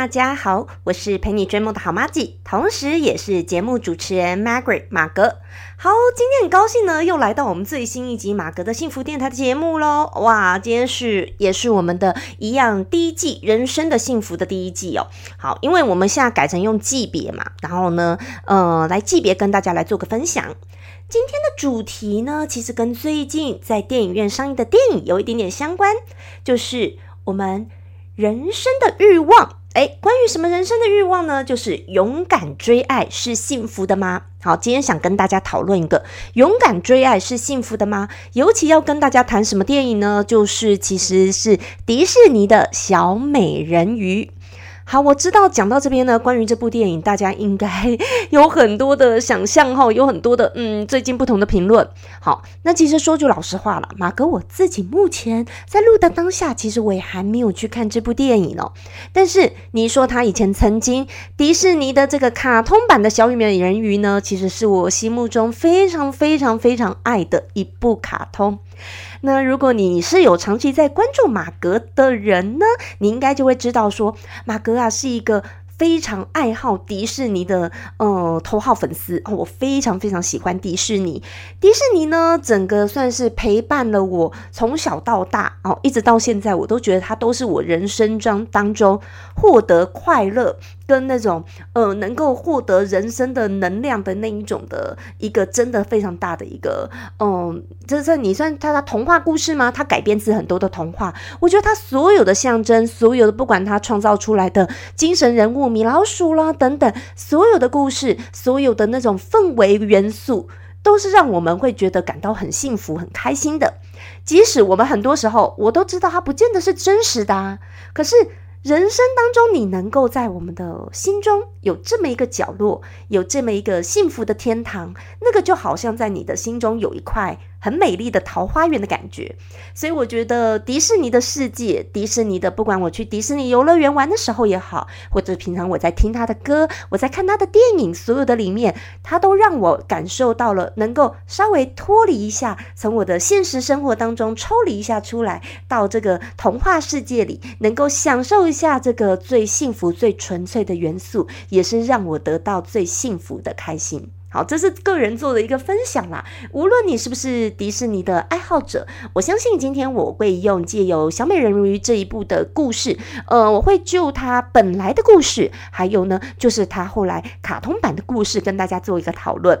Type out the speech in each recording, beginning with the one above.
大家好，我是陪你追梦的好妈吉，同时也是节目主持人 Margaret 马格。好，今天很高兴呢，又来到我们最新一集马格的幸福电台的节目喽。哇，今天是也是我们的一样第一季人生的幸福的第一季哦。好，因为我们现在改成用季别嘛，然后呢，呃，来季别跟大家来做个分享。今天的主题呢，其实跟最近在电影院上映的电影有一点点相关，就是我们。人生的欲望，哎，关于什么人生的欲望呢？就是勇敢追爱是幸福的吗？好，今天想跟大家讨论一个，勇敢追爱是幸福的吗？尤其要跟大家谈什么电影呢？就是其实是迪士尼的小美人鱼。好，我知道讲到这边呢，关于这部电影，大家应该 有很多的想象哈，有很多的嗯，最近不同的评论。好，那其实说句老实话了，马哥我自己目前在录的当下，其实我也还没有去看这部电影哦。但是你说他以前曾经迪士尼的这个卡通版的小美人鱼呢，其实是我心目中非常非常非常爱的一部卡通。那如果你是有长期在关注马格的人呢，你应该就会知道说，马格啊是一个。非常爱好迪士尼的呃头号粉丝哦，我非常非常喜欢迪士尼。迪士尼呢，整个算是陪伴了我从小到大哦，一直到现在，我都觉得它都是我人生中当中获得快乐跟那种呃能够获得人生的能量的那一种的一个真的非常大的一个嗯，这是你算它的童话故事吗？它改编自很多的童话，我觉得它所有的象征，所有的不管它创造出来的精神人物。米老鼠啦，等等，所有的故事，所有的那种氛围元素，都是让我们会觉得感到很幸福、很开心的。即使我们很多时候，我都知道它不见得是真实的，啊可是人生当中，你能够在我们的心中有这么一个角落，有这么一个幸福的天堂，那个就好像在你的心中有一块。很美丽的桃花源的感觉，所以我觉得迪士尼的世界，迪士尼的不管我去迪士尼游乐园玩的时候也好，或者平常我在听他的歌，我在看他的电影，所有的里面，他都让我感受到了能够稍微脱离一下，从我的现实生活当中抽离一下出来，到这个童话世界里，能够享受一下这个最幸福、最纯粹的元素，也是让我得到最幸福的开心。好，这是个人做的一个分享啦。无论你是不是迪士尼的爱好者，我相信今天我会用借由小美人鱼这一部的故事，呃，我会就它本来的故事，还有呢，就是它后来卡通版的故事，跟大家做一个讨论。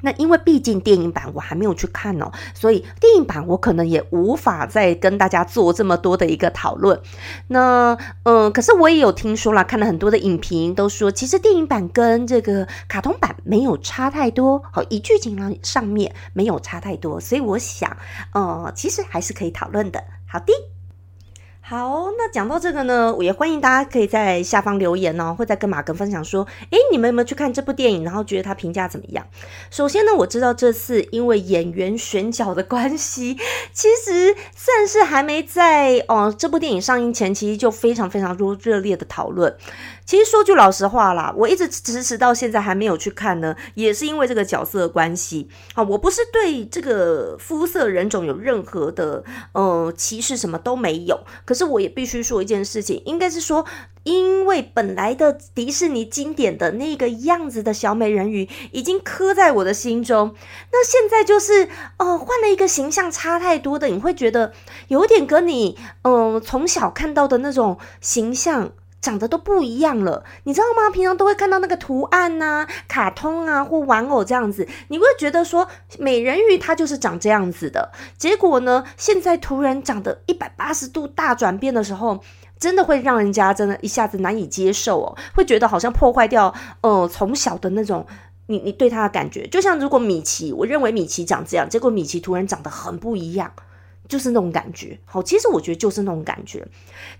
那因为毕竟电影版我还没有去看哦，所以电影版我可能也无法再跟大家做这么多的一个讨论。那嗯，可是我也有听说了，看了很多的影评，都说其实电影版跟这个卡通版没有差太多，好，一剧情上面没有差太多，所以我想，呃，其实还是可以讨论的。好的。好，那讲到这个呢，我也欢迎大家可以在下方留言哦，或者跟马哥分享说，诶，你们有没有去看这部电影，然后觉得他评价怎么样？首先呢，我知道这次因为演员选角的关系，其实算是还没在哦这部电影上映前，其实就非常非常多热烈的讨论。其实说句老实话啦，我一直迟迟到现在还没有去看呢，也是因为这个角色的关系啊。我不是对这个肤色人种有任何的呃歧视，什么都没有。可是我也必须说一件事情，应该是说，因为本来的迪士尼经典的那个样子的小美人鱼已经刻在我的心中，那现在就是呃换了一个形象，差太多的，你会觉得有点跟你嗯从小看到的那种形象。长得都不一样了，你知道吗？平常都会看到那个图案呐、卡通啊或玩偶这样子，你会觉得说美人鱼它就是长这样子的。结果呢，现在突然长得一百八十度大转变的时候，真的会让人家真的一下子难以接受哦，会觉得好像破坏掉呃从小的那种你你对他的感觉。就像如果米奇，我认为米奇长这样，结果米奇突然长得很不一样。就是那种感觉，好，其实我觉得就是那种感觉，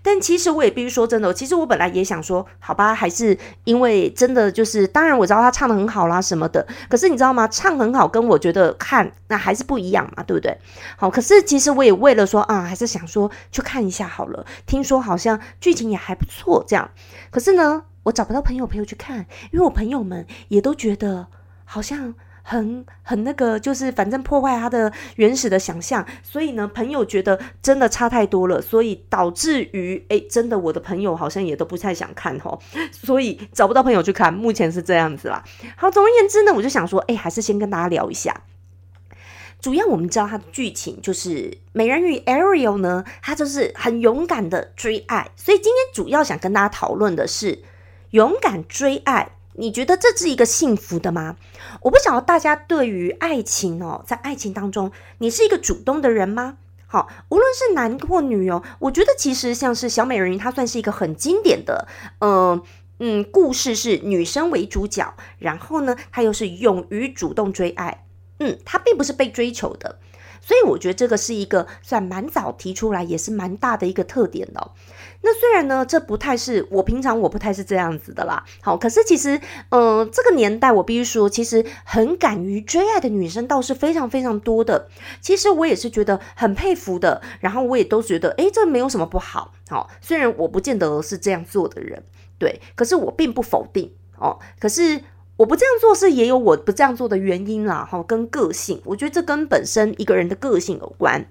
但其实我也必须说真的，其实我本来也想说，好吧，还是因为真的就是，当然我知道他唱的很好啦什么的，可是你知道吗？唱很好跟我觉得看那还是不一样嘛，对不对？好，可是其实我也为了说啊，还是想说去看一下好了，听说好像剧情也还不错这样，可是呢。我找不到朋友陪我去看，因为我朋友们也都觉得好像。很很那个，就是反正破坏他的原始的想象，所以呢，朋友觉得真的差太多了，所以导致于，哎，真的我的朋友好像也都不太想看吼，所以找不到朋友去看，目前是这样子啦。好，总而言之呢，我就想说，哎，还是先跟大家聊一下。主要我们知道它的剧情就是美人鱼 Ariel 呢，她就是很勇敢的追爱，所以今天主要想跟大家讨论的是勇敢追爱。你觉得这是一个幸福的吗？我不晓得大家对于爱情哦，在爱情当中，你是一个主动的人吗？好，无论是男或女哦，我觉得其实像是小美人鱼，它算是一个很经典的，呃嗯，故事是女生为主角，然后呢，她又是勇于主动追爱，嗯，她并不是被追求的，所以我觉得这个是一个算蛮早提出来，也是蛮大的一个特点的。那虽然呢，这不太是我平常我不太是这样子的啦。好，可是其实，嗯，这个年代我必须说，其实很敢于追爱的女生倒是非常非常多的。其实我也是觉得很佩服的。然后我也都觉得，诶，这没有什么不好。好，虽然我不见得是这样做的人，对，可是我并不否定哦。可是我不这样做是也有我不这样做的原因啦。哈，跟个性，我觉得这跟本身一个人的个性有关。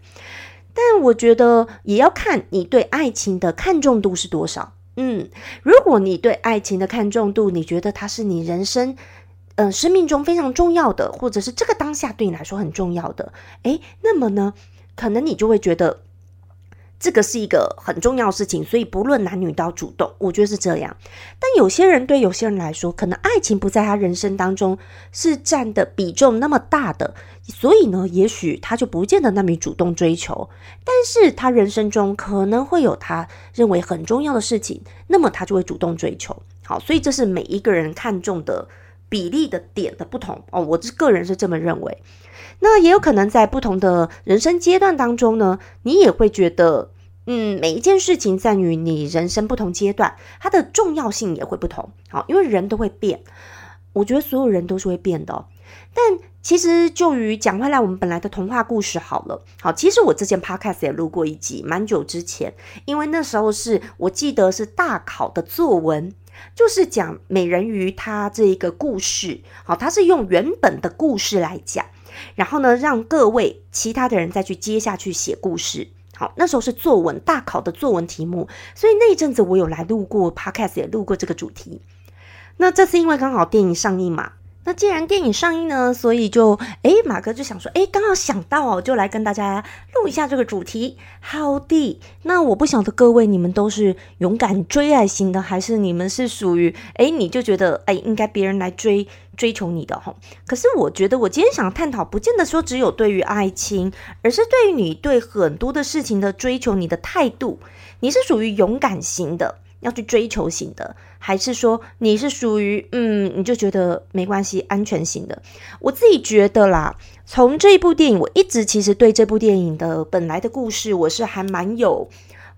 但我觉得也要看你对爱情的看重度是多少。嗯，如果你对爱情的看重度，你觉得它是你人生，呃，生命中非常重要的，或者是这个当下对你来说很重要的，诶，那么呢，可能你就会觉得。这个是一个很重要的事情，所以不论男女都要主动，我觉得是这样。但有些人对有些人来说，可能爱情不在他人生当中是占的比重那么大的，所以呢，也许他就不见得那么主动追求。但是他人生中可能会有他认为很重要的事情，那么他就会主动追求。好，所以这是每一个人看重的比例的点的不同哦。我个人是这么认为。那也有可能在不同的人生阶段当中呢，你也会觉得，嗯，每一件事情在于你人生不同阶段，它的重要性也会不同。好，因为人都会变，我觉得所有人都是会变的。但其实就于讲回来，我们本来的童话故事好了。好，其实我之前 podcast 也录过一集，蛮久之前，因为那时候是我记得是大考的作文，就是讲美人鱼它这一个故事。好，它是用原本的故事来讲。然后呢，让各位其他的人再去接下去写故事。好，那时候是作文大考的作文题目，所以那一阵子我有来录过 podcast，也录过这个主题。那这次因为刚好电影上映嘛。那既然电影上映呢，所以就诶，马哥就想说，诶，刚好想到哦，就来跟大家录一下这个主题。好的，那我不晓得各位你们都是勇敢追爱型的，还是你们是属于诶，你就觉得诶，应该别人来追追求你的哈。可是我觉得我今天想探讨，不见得说只有对于爱情，而是对于你对很多的事情的追求，你的态度，你是属于勇敢型的。要去追求型的，还是说你是属于嗯，你就觉得没关系，安全型的？我自己觉得啦，从这一部电影，我一直其实对这部电影的本来的故事，我是还蛮有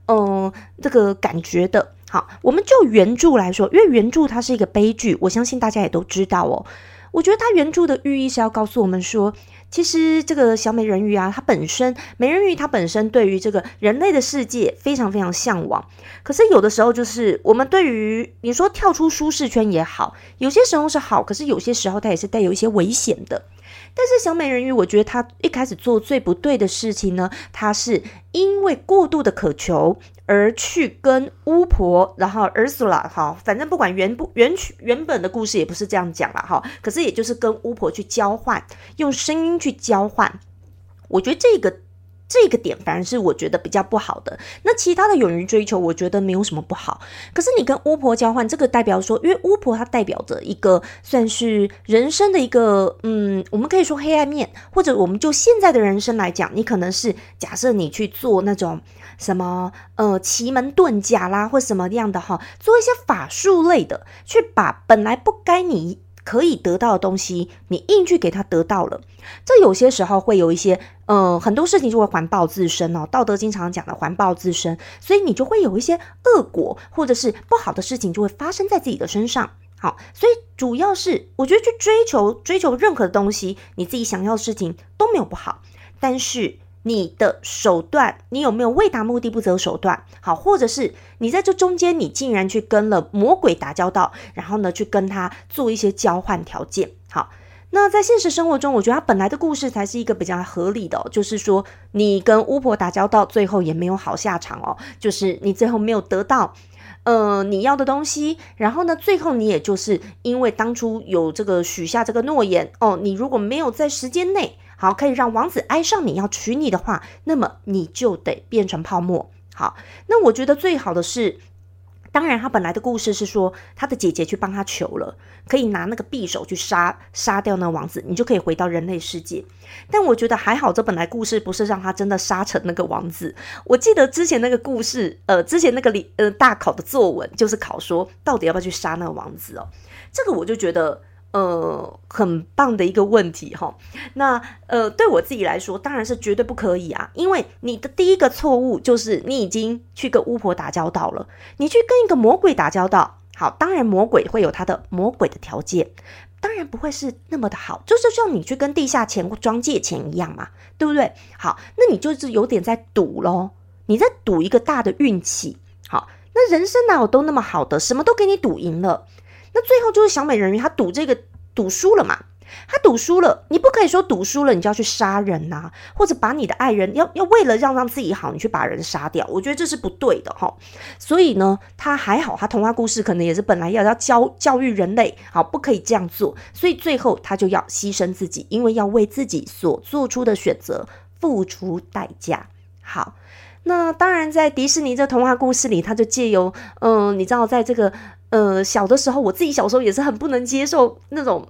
嗯这个感觉的。好，我们就原著来说，因为原著它是一个悲剧，我相信大家也都知道哦。我觉得它原著的寓意是要告诉我们说。其实这个小美人鱼啊，它本身美人鱼它本身对于这个人类的世界非常非常向往。可是有的时候就是我们对于你说跳出舒适圈也好，有些时候是好，可是有些时候它也是带有一些危险的。但是小美人鱼，我觉得她一开始做最不对的事情呢，她是因为过度的渴求而去跟巫婆，然后 Ursula 哈，反正不管原不原曲原本的故事也不是这样讲了哈，可是也就是跟巫婆去交换，用声音去交换，我觉得这个。这个点反而是我觉得比较不好的。那其他的勇于追求，我觉得没有什么不好。可是你跟巫婆交换，这个代表说，因为巫婆它代表着一个算是人生的一个，嗯，我们可以说黑暗面，或者我们就现在的人生来讲，你可能是假设你去做那种什么呃奇门遁甲啦，或什么样的哈，做一些法术类的，去把本来不该你。可以得到的东西，你硬去给他得到了，这有些时候会有一些，呃，很多事情就会环抱自身哦。道德经常讲的环抱自身，所以你就会有一些恶果，或者是不好的事情就会发生在自己的身上。好，所以主要是我觉得去追求追求任何的东西，你自己想要的事情都没有不好，但是你的手段，你有没有为达目的不择手段？好，或者是你在这中间，你竟然去跟了魔鬼打交道，然后呢，去跟他做一些交换条件。好，那在现实生活中，我觉得他本来的故事才是一个比较合理的，就是说你跟巫婆打交道，最后也没有好下场哦，就是你最后没有得到呃你要的东西，然后呢，最后你也就是因为当初有这个许下这个诺言哦，你如果没有在时间内。好，可以让王子爱上你，要娶你的话，那么你就得变成泡沫。好，那我觉得最好的是，当然他本来的故事是说，他的姐姐去帮他求了，可以拿那个匕首去杀杀掉那个王子，你就可以回到人类世界。但我觉得还好，这本来故事不是让他真的杀成那个王子。我记得之前那个故事，呃，之前那个里呃大考的作文就是考说，到底要不要去杀那个王子哦？这个我就觉得。呃，很棒的一个问题哈。那呃，对我自己来说，当然是绝对不可以啊。因为你的第一个错误就是你已经去跟巫婆打交道了，你去跟一个魔鬼打交道。好，当然魔鬼会有他的魔鬼的条件，当然不会是那么的好，就是像你去跟地下钱庄借钱一样嘛，对不对？好，那你就是有点在赌喽，你在赌一个大的运气。好，那人生哪有都那么好的，什么都给你赌赢了。那最后就是小美人鱼，她赌这个赌输了嘛？她赌输了，你不可以说赌输了你就要去杀人呐，或者把你的爱人要要为了让让自己好，你去把人杀掉，我觉得这是不对的哈。所以呢，他还好，他童话故事可能也是本来要要教教育人类，好不可以这样做，所以最后他就要牺牲自己，因为要为自己所做出的选择付出代价。好，那当然在迪士尼这童话故事里，他就借由嗯，你知道在这个。呃，小的时候，我自己小时候也是很不能接受那种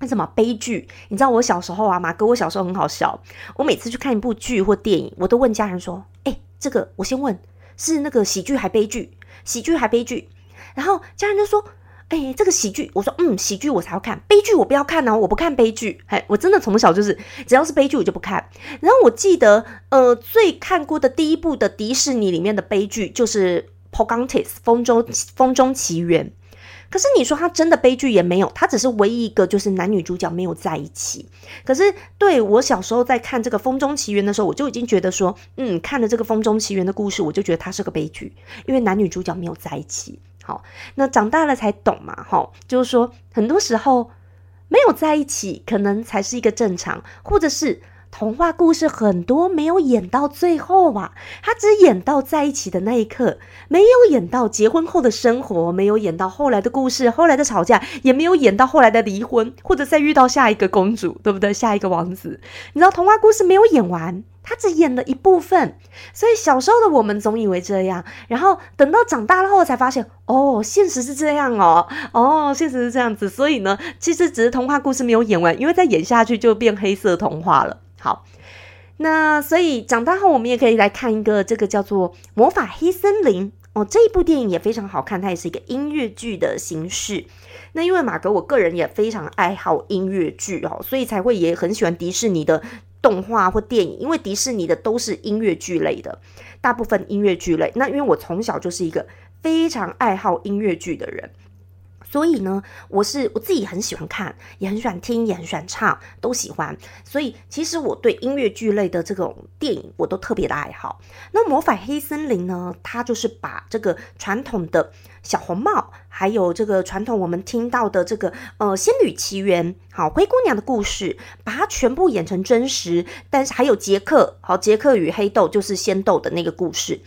那什么悲剧。你知道我小时候啊，马哥，我小时候很好笑。我每次去看一部剧或电影，我都问家人说：“哎，这个我先问是那个喜剧还悲剧？喜剧还悲剧？”然后家人就说：“哎，这个喜剧。”我说：“嗯，喜剧我才要看，悲剧我不要看呢，我不看悲剧。”哎，我真的从小就是只要是悲剧我就不看。然后我记得，呃，最看过的第一部的迪士尼里面的悲剧就是。Pocahontas 风中风中奇缘，可是你说他真的悲剧也没有，他只是唯一一个就是男女主角没有在一起。可是对我小时候在看这个风中奇缘的时候，我就已经觉得说，嗯，看了这个风中奇缘的故事，我就觉得它是个悲剧，因为男女主角没有在一起。好，那长大了才懂嘛，哈，就是说很多时候没有在一起，可能才是一个正常，或者是。童话故事很多没有演到最后啊，他只演到在一起的那一刻，没有演到结婚后的生活，没有演到后来的故事，后来的吵架，也没有演到后来的离婚，或者再遇到下一个公主，对不对？下一个王子，你知道童话故事没有演完，他只演了一部分，所以小时候的我们总以为这样，然后等到长大了后才发现，哦，现实是这样哦，哦，现实是这样子，所以呢，其实只是童话故事没有演完，因为再演下去就变黑色童话了。好，那所以长大后我们也可以来看一个这个叫做《魔法黑森林》哦，这一部电影也非常好看，它也是一个音乐剧的形式。那因为马格我个人也非常爱好音乐剧哦，所以才会也很喜欢迪士尼的动画或电影，因为迪士尼的都是音乐剧类的，大部分音乐剧类。那因为我从小就是一个非常爱好音乐剧的人。所以呢，我是我自己很喜欢看，也很喜欢听，也很喜欢唱，都喜欢。所以其实我对音乐剧类的这种电影，我都特别的爱好。那《魔法黑森林》呢，它就是把这个传统的。小红帽，还有这个传统我们听到的这个呃仙女奇缘，好灰姑娘的故事，把它全部演成真实。但是还有杰克，好杰克与黑豆就是仙豆的那个故事。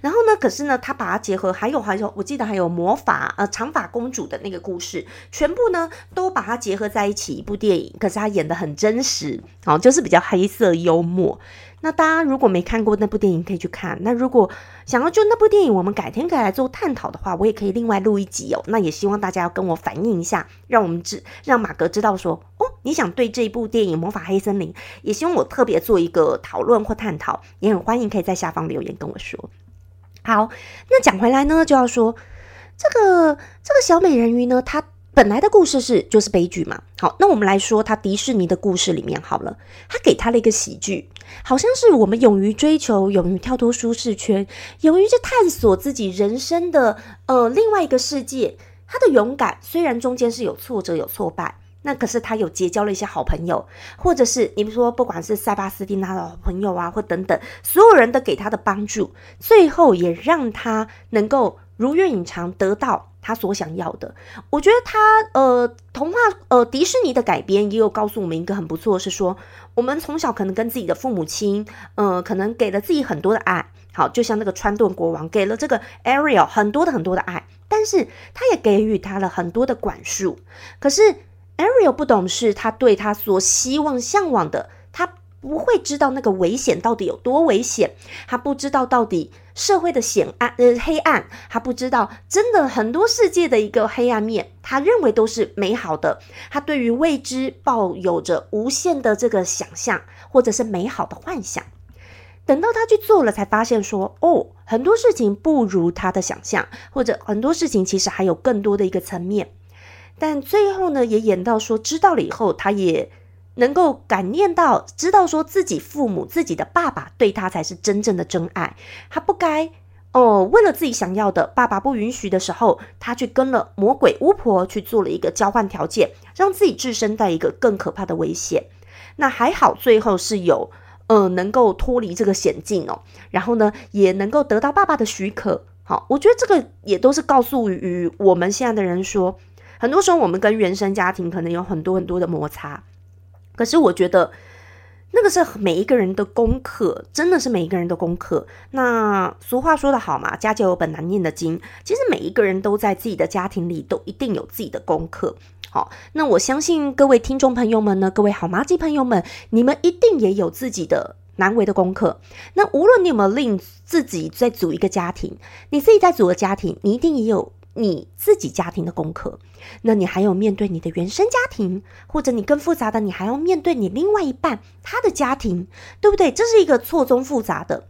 然后呢，可是呢，他把它结合，还有还有，我记得还有魔法呃长发公主的那个故事，全部呢都把它结合在一起一部电影。可是他演的很真实，好就是比较黑色幽默。那大家如果没看过那部电影，可以去看。那如果想要就那部电影，我们改天可以来做探讨的话，我也可以另外录一集哦。那也希望大家要跟我反映一下，让我们知让马格知道说，哦，你想对这部电影《魔法黑森林》，也希望我特别做一个讨论或探讨，也很欢迎可以在下方留言跟我说。好，那讲回来呢，就要说这个这个小美人鱼呢，它。本来的故事是就是悲剧嘛，好，那我们来说他迪士尼的故事里面好了，他给他了一个喜剧，好像是我们勇于追求、勇于跳脱舒适圈、勇于去探索自己人生的呃另外一个世界。他的勇敢虽然中间是有挫折、有挫败，那可是他有结交了一些好朋友，或者是你们说，不管是塞巴斯丁他的好朋友啊，或等等，所有人都给他的帮助，最后也让他能够如愿以偿得到他所想要的。我觉得他呃，童话呃，迪士尼的改编也有告诉我们一个很不错，是说我们从小可能跟自己的父母亲，呃，可能给了自己很多的爱，好，就像那个川顿国王给了这个 Ariel 很多的很多的爱，但是他也给予他了很多的管束，可是。Ariel 不懂事，他对他所希望、向往的，不会知道那个危险到底有多危险，他不知道到底社会的险暗呃黑暗，他不知道真的很多世界的一个黑暗面，他认为都是美好的，他对于未知抱有着无限的这个想象，或者是美好的幻想，等到他去做了，才发现说，哦，很多事情不如他的想象，或者很多事情其实还有更多的一个层面。但最后呢，也演到说，知道了以后，他也能够感念到，知道说自己父母、自己的爸爸对他才是真正的真爱。他不该哦，为了自己想要的，爸爸不允许的时候，他去跟了魔鬼巫婆去做了一个交换条件，让自己置身在一个更可怕的危险。那还好，最后是有呃能够脱离这个险境哦，然后呢，也能够得到爸爸的许可。好，我觉得这个也都是告诉于我们现在的人说。很多时候，我们跟原生家庭可能有很多很多的摩擦，可是我觉得那个是每一个人的功课，真的是每一个人的功课。那俗话说得好嘛，家家有本难念的经。其实每一个人都在自己的家庭里都一定有自己的功课。好，那我相信各位听众朋友们呢，各位好妈鸡朋友们，你们一定也有自己的难为的功课。那无论你有没有令自己在组一个家庭，你自己在组个家庭，你一定也有。你自己家庭的功课，那你还有面对你的原生家庭，或者你更复杂的，你还要面对你另外一半他的家庭，对不对？这是一个错综复杂的。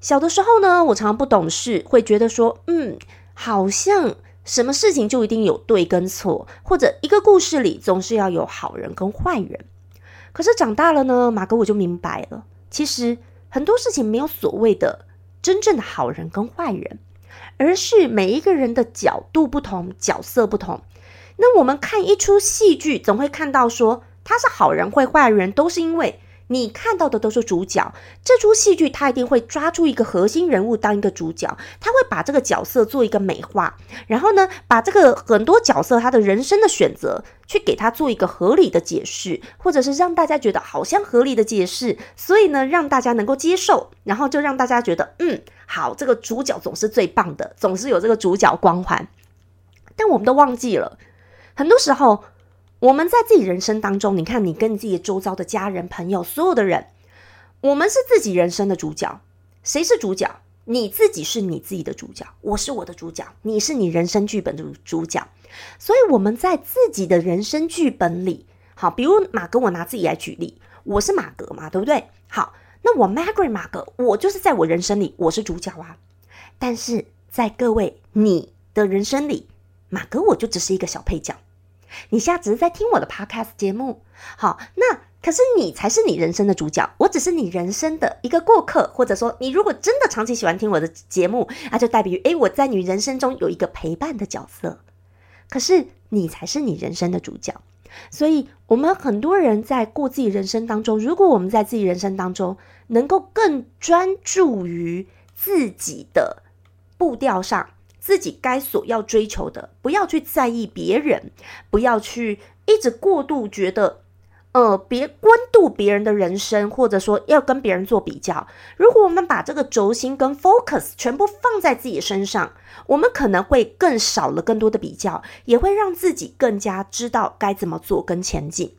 小的时候呢，我常常不懂事，会觉得说，嗯，好像什么事情就一定有对跟错，或者一个故事里总是要有好人跟坏人。可是长大了呢，马哥我就明白了，其实很多事情没有所谓的真正的好人跟坏人。而是每一个人的角度不同，角色不同。那我们看一出戏剧，总会看到说他是好人或坏人，都是因为你看到的都是主角。这出戏剧他一定会抓住一个核心人物当一个主角，他会把这个角色做一个美化，然后呢，把这个很多角色他的人生的选择去给他做一个合理的解释，或者是让大家觉得好像合理的解释，所以呢，让大家能够接受，然后就让大家觉得嗯。好，这个主角总是最棒的，总是有这个主角光环。但我们都忘记了，很多时候我们在自己人生当中，你看，你跟你自己周遭的家人、朋友，所有的人，我们是自己人生的主角。谁是主角？你自己是你自己的主角，我是我的主角，你是你人生剧本的主角。所以我们在自己的人生剧本里，好，比如马哥，我拿自己来举例，我是马格嘛，对不对？好。那我 Margaret 马格，我就是在我人生里我是主角啊，但是在各位你的人生里，马格我就只是一个小配角。你现在只是在听我的 Podcast 节目，好，那可是你才是你人生的主角，我只是你人生的一个过客，或者说你如果真的长期喜欢听我的节目，那就代表于诶，我在你人生中有一个陪伴的角色，可是你才是你人生的主角。所以，我们很多人在过自己人生当中，如果我们在自己人生当中能够更专注于自己的步调上，自己该所要追求的，不要去在意别人，不要去一直过度觉得。呃，别关注别人的人生，或者说要跟别人做比较。如果我们把这个轴心跟 focus 全部放在自己身上，我们可能会更少了更多的比较，也会让自己更加知道该怎么做跟前进。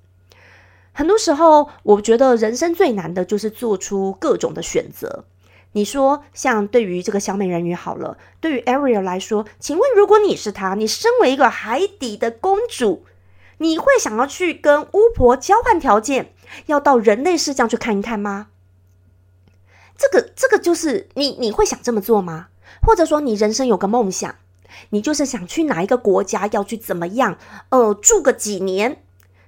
很多时候，我觉得人生最难的就是做出各种的选择。你说，像对于这个小美人鱼好了，对于 Ariel 来说，请问如果你是她，你身为一个海底的公主。你会想要去跟巫婆交换条件，要到人类世界去看一看吗？这个，这个就是你，你会想这么做吗？或者说，你人生有个梦想，你就是想去哪一个国家，要去怎么样？呃，住个几年？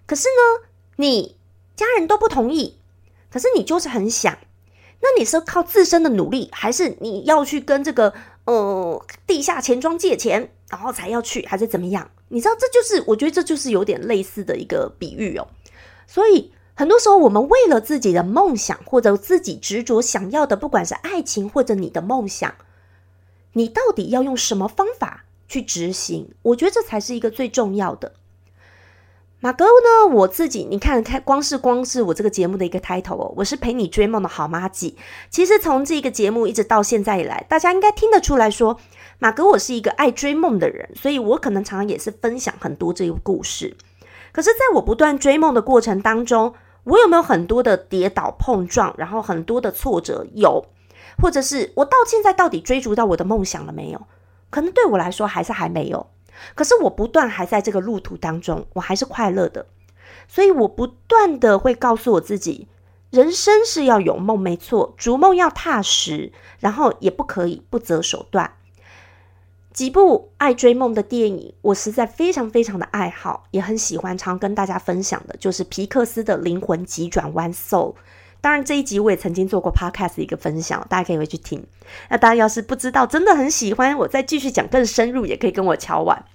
可是呢，你家人都不同意，可是你就是很想。那你是靠自身的努力，还是你要去跟这个呃地下钱庄借钱，然后才要去，还是怎么样？你知道，这就是我觉得这就是有点类似的一个比喻哦。所以很多时候，我们为了自己的梦想或者自己执着想要的，不管是爱情或者你的梦想，你到底要用什么方法去执行？我觉得这才是一个最重要的。马哥呢？我自己，你看看，光是光是我这个节目的一个 title 哦，我是陪你追梦的好妈吉。其实从这个节目一直到现在以来，大家应该听得出来说，马哥我是一个爱追梦的人，所以我可能常常也是分享很多这个故事。可是，在我不断追梦的过程当中，我有没有很多的跌倒碰撞，然后很多的挫折？有，或者是我到现在到底追逐到我的梦想了没有？可能对我来说还是还没有。可是我不断还在这个路途当中，我还是快乐的，所以我不断的会告诉我自己，人生是要有梦，没错，逐梦要踏实，然后也不可以不择手段。几部爱追梦的电影，我实在非常非常的爱好，也很喜欢，常跟大家分享的，就是皮克斯的《灵魂急转弯》So。当然，这一集我也曾经做过 podcast 一个分享，大家可以回去听。那大家要是不知道，真的很喜欢，我再继续讲更深入，也可以跟我敲碗。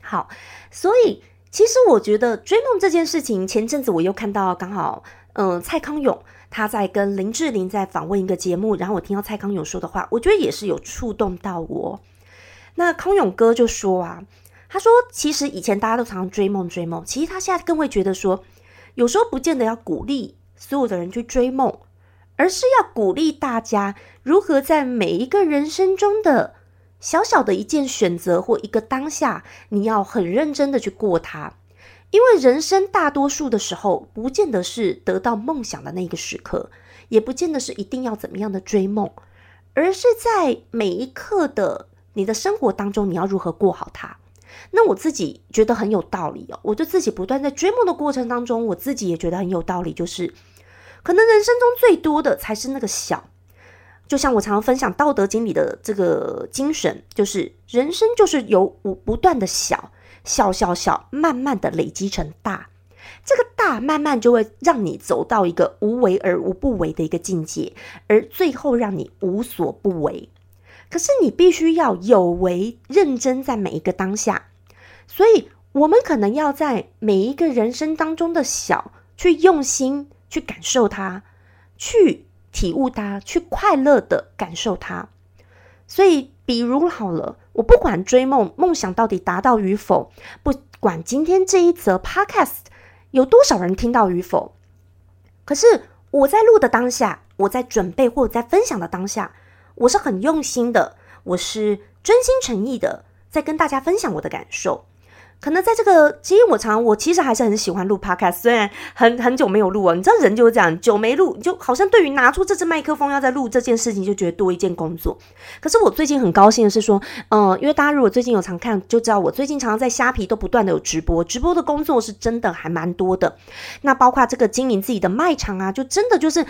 好，所以其实我觉得追梦这件事情，前阵子我又看到，刚好，嗯，蔡康永他在跟林志玲在访问一个节目，然后我听到蔡康永说的话，我觉得也是有触动到我。那康永哥就说啊，他说其实以前大家都常常追梦追梦，其实他现在更会觉得说，有时候不见得要鼓励。所有的人去追梦，而是要鼓励大家如何在每一个人生中的小小的一件选择或一个当下，你要很认真的去过它。因为人生大多数的时候，不见得是得到梦想的那个时刻，也不见得是一定要怎么样的追梦，而是在每一刻的你的生活当中，你要如何过好它。那我自己觉得很有道理哦，我就自己不断在追梦的过程当中，我自己也觉得很有道理，就是可能人生中最多的才是那个小，就像我常常分享《道德经》里的这个精神，就是人生就是由不不断的小小小小，慢慢的累积成大，这个大慢慢就会让你走到一个无为而无不为的一个境界，而最后让你无所不为。可是你必须要有为认真，在每一个当下。所以，我们可能要在每一个人生当中的小，去用心去感受它，去体悟它，去快乐的感受它。所以，比如好了，我不管追梦梦想到底达到与否，不管今天这一则 podcast 有多少人听到与否，可是我在录的当下，我在准备或者在分享的当下，我是很用心的，我是真心诚意的，在跟大家分享我的感受。可能在这个，其实我常我其实还是很喜欢录 podcast，虽然很很久没有录哦。你知道人就是这样，久没录，就好像对于拿出这支麦克风要在录这件事情，就觉得多一件工作。可是我最近很高兴的是说，嗯，因为大家如果最近有常看，就知道我最近常常在虾皮都不断的有直播，直播的工作是真的还蛮多的。那包括这个经营自己的卖场啊，就真的就是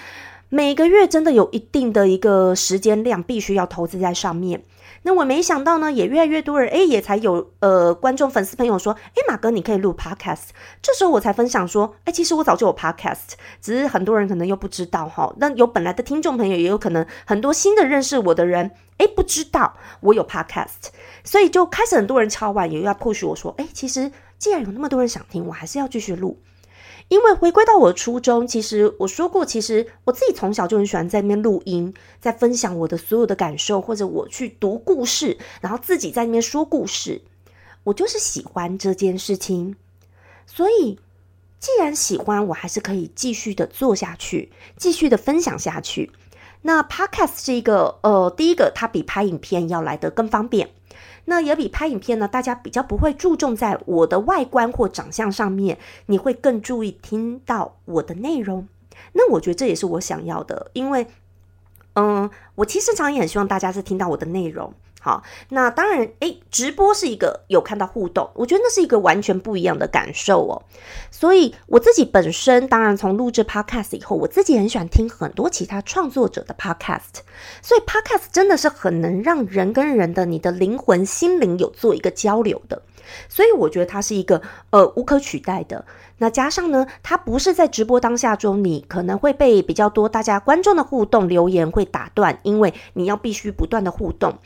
每个月真的有一定的一个时间量，必须要投资在上面。那我没想到呢，也越来越多人哎，也才有呃观众粉丝朋友说，哎，马哥你可以录 podcast。这时候我才分享说，哎，其实我早就有 podcast，只是很多人可能又不知道哈。那有本来的听众朋友，也有可能很多新的认识我的人，哎，不知道我有 podcast，所以就开始很多人敲碗，也要 push 我说，哎，其实既然有那么多人想听，我还是要继续录。因为回归到我的初衷，其实我说过，其实我自己从小就很喜欢在那边录音，在分享我的所有的感受，或者我去读故事，然后自己在那边说故事。我就是喜欢这件事情，所以既然喜欢，我还是可以继续的做下去，继续的分享下去。那 Podcast 是一个，呃，第一个它比拍影片要来的更方便。那也比拍影片呢，大家比较不会注重在我的外观或长相上面，你会更注意听到我的内容。那我觉得这也是我想要的，因为，嗯，我其实常也很希望大家是听到我的内容。好，那当然，诶，直播是一个有看到互动，我觉得那是一个完全不一样的感受哦。所以我自己本身，当然从录制 podcast 以后，我自己很喜欢听很多其他创作者的 podcast。所以 podcast 真的是很能让人跟人的你的灵魂、心灵有做一个交流的。所以我觉得它是一个呃无可取代的。那加上呢，它不是在直播当下中，你可能会被比较多大家观众的互动留言会打断，因为你要必须不断的互动。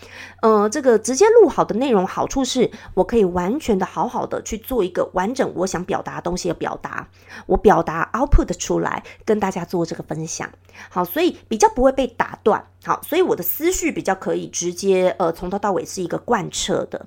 呃，这个直接录好的内容好处是我可以完全的好好的去做一个完整我想表达的东西的表达，我表达 output 出来跟大家做这个分享。好，所以比较不会被打断。好，所以我的思绪比较可以直接呃从头到尾是一个贯彻的。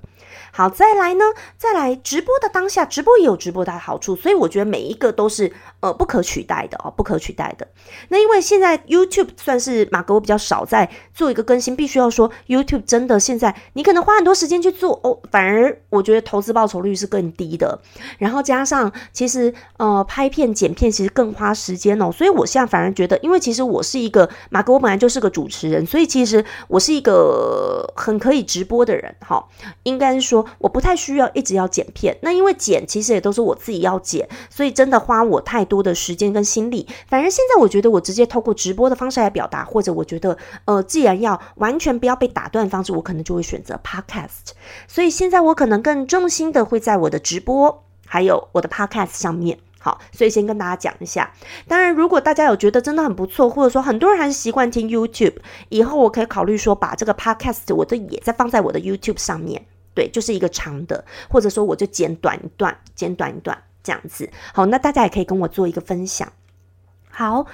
好，再来呢，再来直播的当下，直播也有直播的好处，所以我觉得每一个都是呃不可取代的哦，不可取代的。那因为现在 YouTube 算是马哥我比较少在做一个更新，必须要说 YouTube 真的现在你可能花很多时间去做哦，反而我觉得投资报酬率是更低的。然后加上其实呃拍片剪片其实更花时间哦，所以我现在反而觉得，因为其实我是一个马哥我本来就是个主持人，所以其实我是一个很可以直播的人哈，应该是说。我不太需要一直要剪片，那因为剪其实也都是我自己要剪，所以真的花我太多的时间跟心力。反正现在我觉得我直接透过直播的方式来表达，或者我觉得呃，既然要完全不要被打断方式，我可能就会选择 podcast。所以现在我可能更重心的会在我的直播还有我的 podcast 上面。好，所以先跟大家讲一下。当然，如果大家有觉得真的很不错，或者说很多人还是习惯听 YouTube，以后我可以考虑说把这个 podcast 我的也再放在我的 YouTube 上面。对，就是一个长的，或者说我就剪短一段，剪短一段这样子。好，那大家也可以跟我做一个分享。好，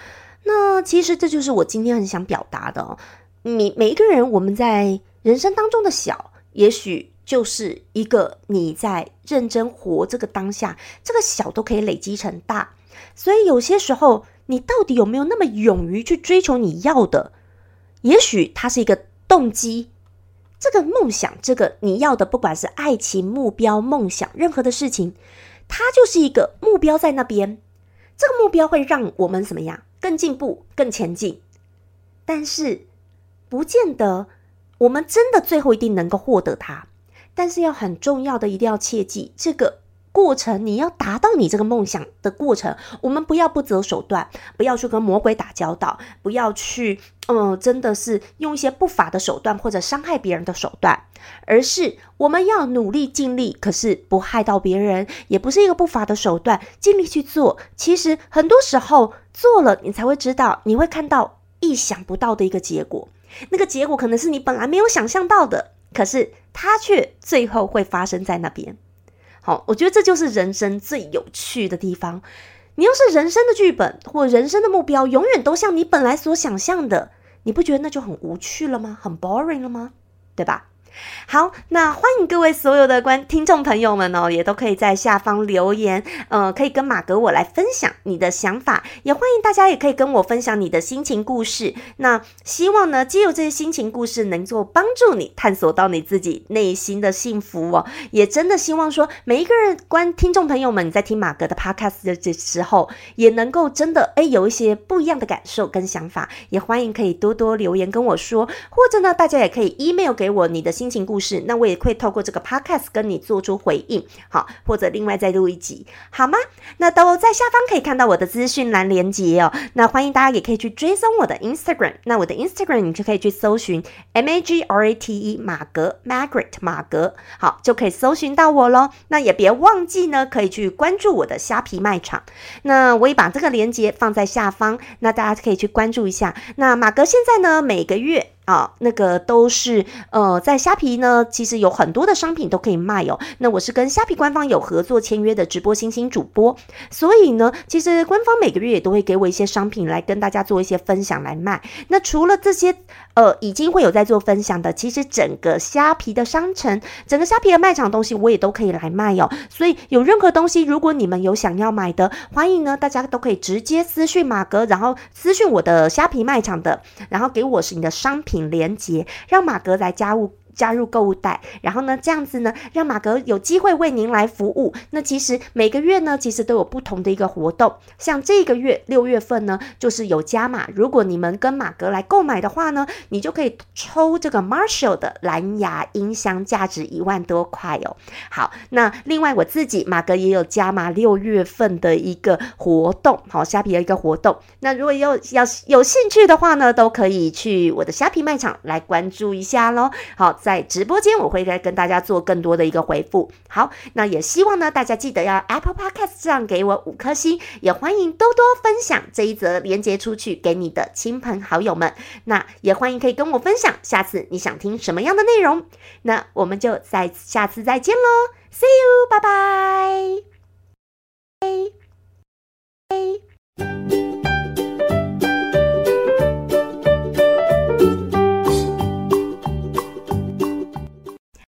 那其实这就是我今天很想表达的。每每一个人，我们在人生当中的小，也许就是一个你在认真活这个当下，这个小都可以累积成大。所以有些时候，你到底有没有那么勇于去追求你要的？也许它是一个动机。这个梦想，这个你要的，不管是爱情目标、梦想，任何的事情，它就是一个目标在那边。这个目标会让我们怎么样？更进步、更前进。但是，不见得我们真的最后一定能够获得它。但是要很重要的，一定要切记这个。过程，你要达到你这个梦想的过程，我们不要不择手段，不要去跟魔鬼打交道，不要去，嗯，真的是用一些不法的手段或者伤害别人的手段，而是我们要努力尽力，可是不害到别人，也不是一个不法的手段，尽力去做。其实很多时候做了，你才会知道，你会看到意想不到的一个结果，那个结果可能是你本来没有想象到的，可是它却最后会发生在那边。好，我觉得这就是人生最有趣的地方。你要是人生的剧本或人生的目标永远都像你本来所想象的，你不觉得那就很无趣了吗？很 boring 了吗？对吧？好，那欢迎各位所有的观听众朋友们哦，也都可以在下方留言，呃，可以跟马格我来分享你的想法，也欢迎大家也可以跟我分享你的心情故事。那希望呢，借由这些心情故事，能够帮助你探索到你自己内心的幸福哦。也真的希望说，每一个人观听众朋友们，在听马格的 podcast 的这时候，也能够真的哎有一些不一样的感受跟想法。也欢迎可以多多留言跟我说，或者呢，大家也可以 email 给我你的。心情故事，那我也会透过这个 podcast 跟你做出回应，好，或者另外再录一集，好吗？那都在下方可以看到我的资讯栏连接哦。那欢迎大家也可以去追踪我的 Instagram，那我的 Instagram 你就可以去搜寻 M A G R A T E 马格 Margaret 马格，好，就可以搜寻到我喽。那也别忘记呢，可以去关注我的虾皮卖场。那我也把这个连接放在下方，那大家可以去关注一下。那马格现在呢，每个月。啊，那个都是呃，在虾皮呢，其实有很多的商品都可以卖哦。那我是跟虾皮官方有合作签约的直播星星主播，所以呢，其实官方每个月也都会给我一些商品来跟大家做一些分享来卖。那除了这些。呃，已经会有在做分享的。其实整个虾皮的商城，整个虾皮的卖场东西，我也都可以来卖哦。所以有任何东西，如果你们有想要买的，欢迎呢，大家都可以直接私讯马哥，然后私讯我的虾皮卖场的，然后给我是你的商品廉洁，让马格来家务。加入购物袋，然后呢，这样子呢，让马格有机会为您来服务。那其实每个月呢，其实都有不同的一个活动。像这个月六月份呢，就是有加码。如果你们跟马格来购买的话呢，你就可以抽这个 Marshall 的蓝牙音箱，价值一万多块哦。好，那另外我自己马格也有加码六月份的一个活动，好虾皮的一个活动。那如果有要有兴趣的话呢，都可以去我的虾皮卖场来关注一下喽。好，在。在直播间，我会再跟大家做更多的一个回复。好，那也希望呢，大家记得要 Apple Podcast 上给我五颗星，也欢迎多多分享这一则连接出去给你的亲朋好友们。那也欢迎可以跟我分享，下次你想听什么样的内容？那我们就再下次再见喽，See you，拜拜。